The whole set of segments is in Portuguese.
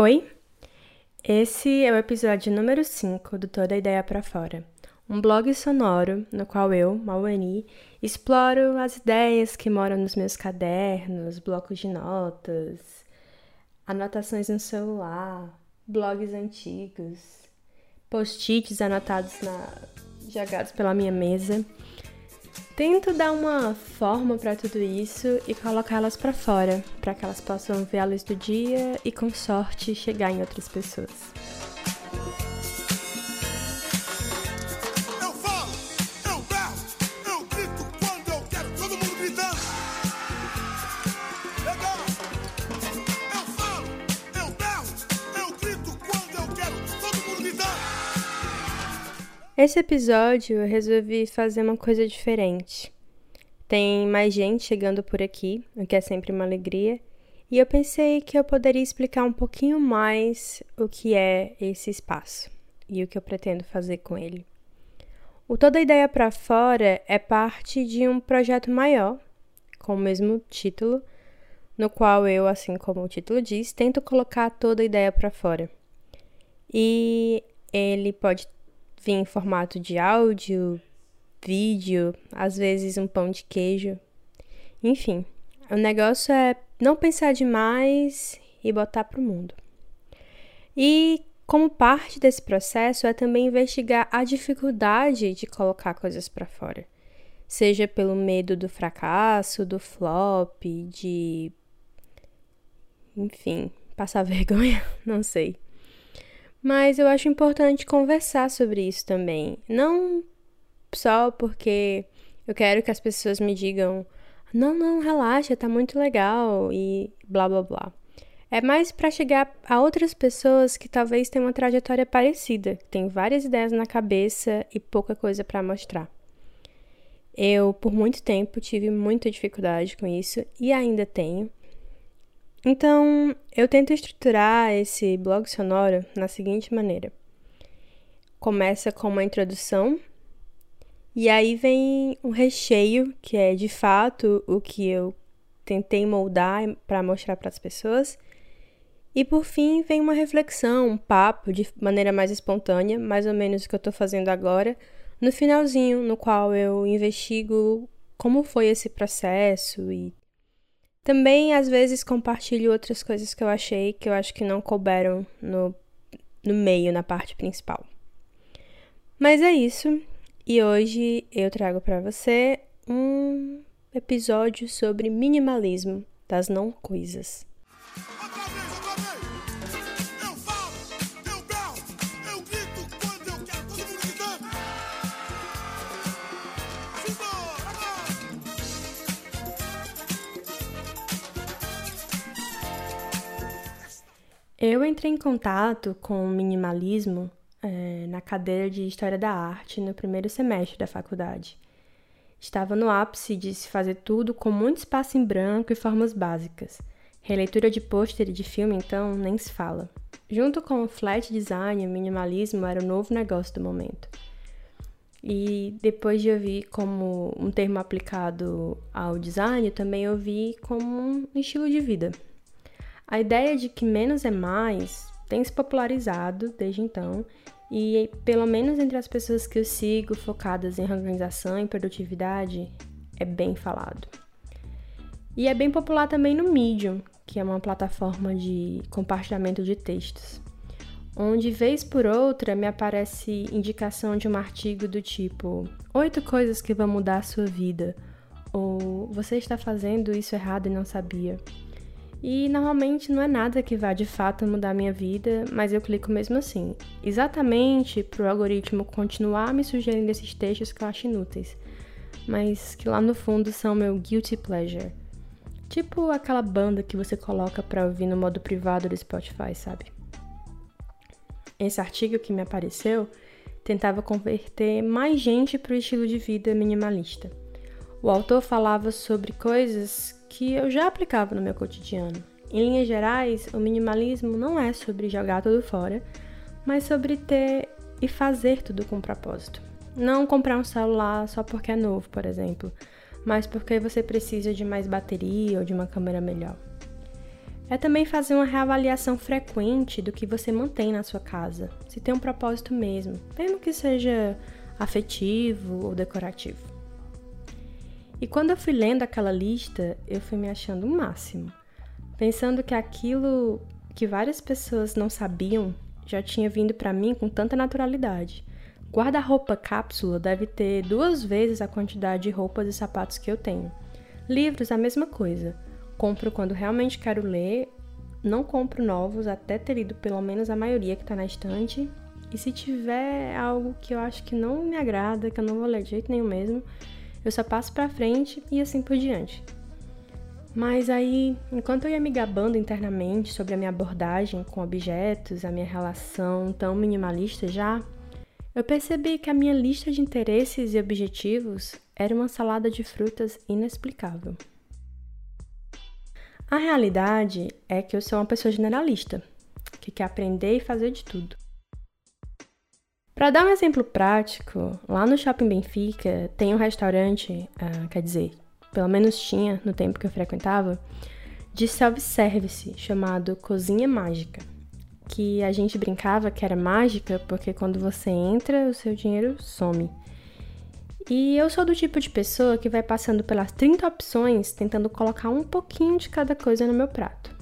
Oi? Esse é o episódio número 5 do Toda Ideia para Fora, um blog sonoro no qual eu, Mauani, exploro as ideias que moram nos meus cadernos, blocos de notas, anotações no celular, blogs antigos, post-its anotados na... jogados pela minha mesa Tento dar uma forma para tudo isso e colocá-las para fora, para que elas possam ver a luz do dia e, com sorte, chegar em outras pessoas. Esse episódio eu resolvi fazer uma coisa diferente. Tem mais gente chegando por aqui, o que é sempre uma alegria, e eu pensei que eu poderia explicar um pouquinho mais o que é esse espaço e o que eu pretendo fazer com ele. O Toda Ideia para Fora é parte de um projeto maior, com o mesmo título, no qual eu, assim como o título diz, tento colocar toda ideia para fora. E ele pode vir em formato de áudio, vídeo, às vezes um pão de queijo. Enfim, o negócio é não pensar demais e botar para o mundo. E como parte desse processo é também investigar a dificuldade de colocar coisas para fora. Seja pelo medo do fracasso, do flop, de. Enfim, passar vergonha, não sei. Mas eu acho importante conversar sobre isso também. Não só porque eu quero que as pessoas me digam: não, não, relaxa, tá muito legal e blá blá blá. É mais para chegar a outras pessoas que talvez tenham uma trajetória parecida, que têm várias ideias na cabeça e pouca coisa para mostrar. Eu, por muito tempo, tive muita dificuldade com isso e ainda tenho. Então, eu tento estruturar esse blog sonoro na seguinte maneira: começa com uma introdução, e aí vem um recheio, que é de fato o que eu tentei moldar para mostrar para as pessoas. E por fim, vem uma reflexão, um papo de maneira mais espontânea, mais ou menos o que eu estou fazendo agora, no finalzinho, no qual eu investigo como foi esse processo e também, às vezes, compartilho outras coisas que eu achei que eu acho que não couberam no, no meio, na parte principal. Mas é isso, e hoje eu trago para você um episódio sobre minimalismo das não coisas. Eu entrei em contato com o minimalismo é, na cadeira de História da Arte no primeiro semestre da faculdade. Estava no ápice de se fazer tudo com muito espaço em branco e formas básicas. Releitura de pôster e de filme, então, nem se fala. Junto com o flat design, o minimalismo era o novo negócio do momento. E depois de ouvir como um termo aplicado ao design, também ouvi como um estilo de vida. A ideia de que menos é mais tem se popularizado desde então e, pelo menos entre as pessoas que eu sigo focadas em organização e produtividade, é bem falado. E é bem popular também no Medium, que é uma plataforma de compartilhamento de textos, onde, vez por outra, me aparece indicação de um artigo do tipo: Oito coisas que vão mudar a sua vida, ou Você está fazendo isso errado e não sabia. E normalmente não é nada que vá de fato mudar minha vida, mas eu clico mesmo assim. Exatamente para o algoritmo continuar me sugerindo esses textos que eu acho inúteis, mas que lá no fundo são meu guilty pleasure. Tipo aquela banda que você coloca para ouvir no modo privado do Spotify, sabe? Esse artigo que me apareceu tentava converter mais gente para o estilo de vida minimalista. O autor falava sobre coisas que eu já aplicava no meu cotidiano. Em linhas gerais, o minimalismo não é sobre jogar tudo fora, mas sobre ter e fazer tudo com propósito. Não comprar um celular só porque é novo, por exemplo, mas porque você precisa de mais bateria ou de uma câmera melhor. É também fazer uma reavaliação frequente do que você mantém na sua casa, se tem um propósito mesmo, mesmo que seja afetivo ou decorativo. E quando eu fui lendo aquela lista, eu fui me achando o máximo, pensando que aquilo que várias pessoas não sabiam já tinha vindo para mim com tanta naturalidade. Guarda-roupa cápsula deve ter duas vezes a quantidade de roupas e sapatos que eu tenho. Livros, a mesma coisa. Compro quando realmente quero ler, não compro novos até ter lido pelo menos a maioria que está na estante. E se tiver algo que eu acho que não me agrada, que eu não vou ler de jeito nenhum mesmo, eu só passo para frente e assim por diante. Mas aí, enquanto eu ia me gabando internamente sobre a minha abordagem com objetos, a minha relação tão minimalista já, eu percebi que a minha lista de interesses e objetivos era uma salada de frutas inexplicável. A realidade é que eu sou uma pessoa generalista, que quer aprender e fazer de tudo. Para dar um exemplo prático, lá no Shopping Benfica tem um restaurante, uh, quer dizer, pelo menos tinha no tempo que eu frequentava, de self-service chamado Cozinha Mágica, que a gente brincava que era mágica porque quando você entra, o seu dinheiro some. E eu sou do tipo de pessoa que vai passando pelas 30 opções tentando colocar um pouquinho de cada coisa no meu prato.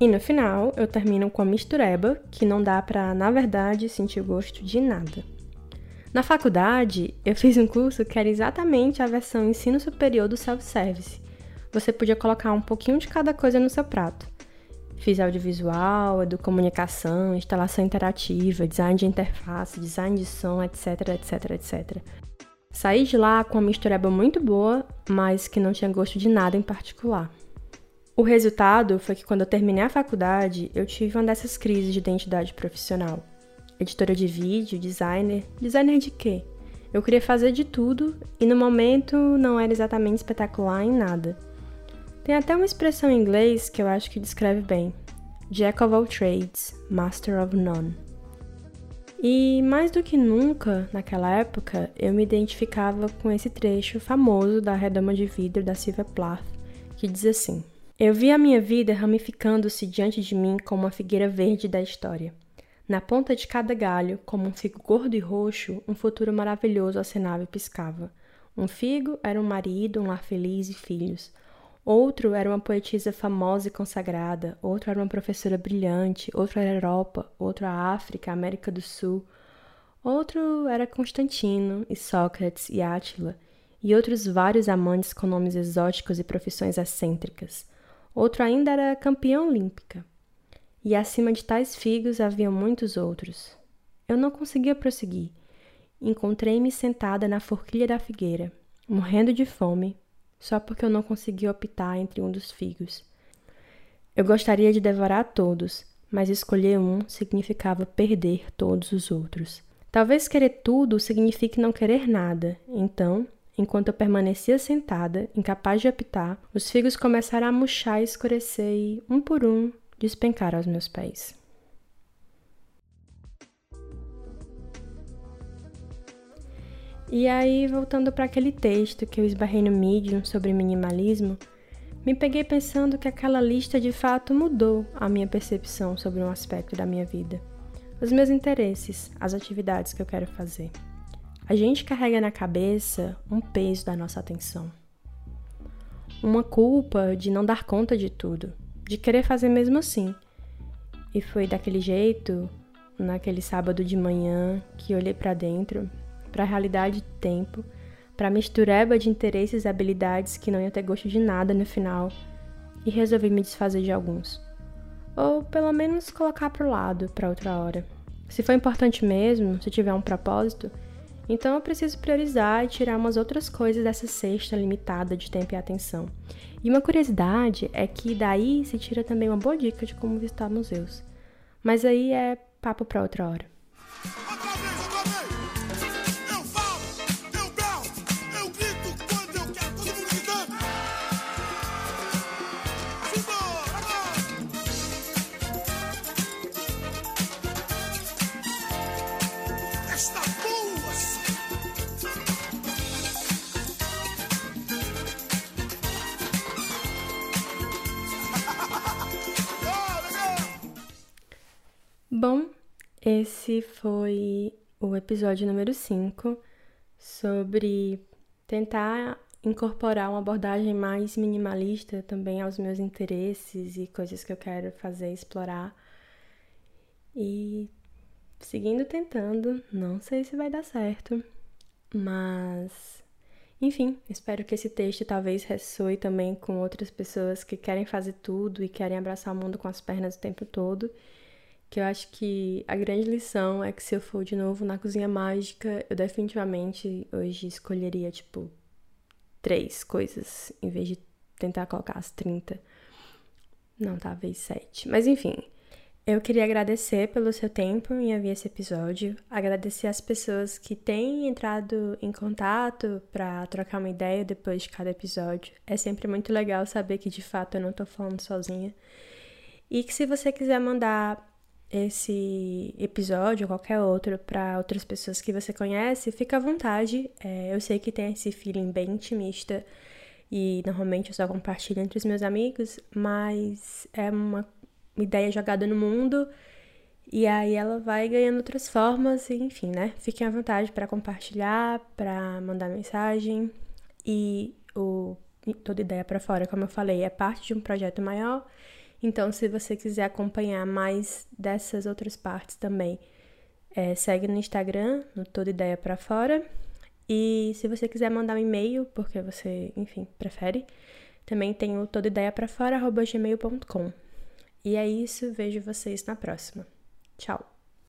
E no final, eu termino com a mistureba, que não dá para, na verdade, sentir gosto de nada. Na faculdade, eu fiz um curso que era exatamente a versão ensino superior do self-service. Você podia colocar um pouquinho de cada coisa no seu prato. Fiz audiovisual, educomunicação, instalação interativa, design de interface, design de som, etc, etc, etc. Saí de lá com uma mistureba muito boa, mas que não tinha gosto de nada em particular. O resultado foi que quando eu terminei a faculdade, eu tive uma dessas crises de identidade profissional editora de vídeo, designer. Designer de quê? Eu queria fazer de tudo e no momento não era exatamente espetacular em nada. Tem até uma expressão em inglês que eu acho que descreve bem: Jack of all trades, master of none. E mais do que nunca, naquela época, eu me identificava com esse trecho famoso da Redoma de Vidro da Silvia Plath, que diz assim: Eu vi a minha vida ramificando-se diante de mim como uma figueira verde da história. Na ponta de cada galho, como um figo gordo e roxo, um futuro maravilhoso acenava e piscava. Um figo era um marido, um lar feliz e filhos. Outro era uma poetisa famosa e consagrada, outro era uma professora brilhante, outro era a Europa, outro a África, a América do Sul. Outro era Constantino, e Sócrates, e Átila, e outros vários amantes com nomes exóticos e profissões excêntricas. Outro ainda era campeã olímpica e acima de tais figos haviam muitos outros. Eu não conseguia prosseguir. Encontrei-me sentada na forquilha da figueira, morrendo de fome, só porque eu não conseguia optar entre um dos figos. Eu gostaria de devorar todos, mas escolher um significava perder todos os outros. Talvez querer tudo signifique não querer nada. Então, enquanto eu permanecia sentada, incapaz de optar, os figos começaram a murchar e escurecer e, um por um, despencar aos meus pés. E aí, voltando para aquele texto que eu esbarrei no Medium sobre minimalismo, me peguei pensando que aquela lista de fato mudou a minha percepção sobre um aspecto da minha vida, os meus interesses, as atividades que eu quero fazer. A gente carrega na cabeça um peso da nossa atenção, uma culpa de não dar conta de tudo, de querer fazer mesmo assim. E foi daquele jeito, naquele sábado de manhã, que olhei para dentro, para a realidade do tempo, para a mistureba de interesses e habilidades que não ia ter gosto de nada no final, e resolvi me desfazer de alguns. Ou pelo menos colocar para o lado para outra hora. Se for importante mesmo, se tiver um propósito, então eu preciso priorizar e tirar umas outras coisas dessa cesta limitada de tempo e atenção. E uma curiosidade é que daí se tira também uma boa dica de como visitar museus. Mas aí é papo para outra hora. Bom, esse foi o episódio número 5 sobre tentar incorporar uma abordagem mais minimalista também aos meus interesses e coisas que eu quero fazer, explorar. E seguindo tentando, não sei se vai dar certo, mas enfim, espero que esse texto talvez ressoe também com outras pessoas que querem fazer tudo e querem abraçar o mundo com as pernas o tempo todo. Que eu acho que a grande lição é que se eu for de novo na cozinha mágica, eu definitivamente hoje escolheria, tipo, três coisas em vez de tentar colocar as 30. Não, talvez sete. Mas enfim, eu queria agradecer pelo seu tempo em ouvir esse episódio, agradecer as pessoas que têm entrado em contato para trocar uma ideia depois de cada episódio. É sempre muito legal saber que de fato eu não estou falando sozinha. E que se você quiser mandar esse episódio ou qualquer outro para outras pessoas que você conhece, fica à vontade. É, eu sei que tem esse feeling bem intimista e normalmente eu só compartilho entre os meus amigos, mas é uma ideia jogada no mundo e aí ela vai ganhando outras formas, enfim, né? Fiquem à vontade para compartilhar, para mandar mensagem e o toda ideia para fora, como eu falei, é parte de um projeto maior. Então, se você quiser acompanhar mais dessas outras partes também, é, segue no Instagram, no Toda Ideia para Fora. E se você quiser mandar um e-mail, porque você, enfim, prefere, também tem o todaideaprafora.gmail.com. E é isso, vejo vocês na próxima. Tchau!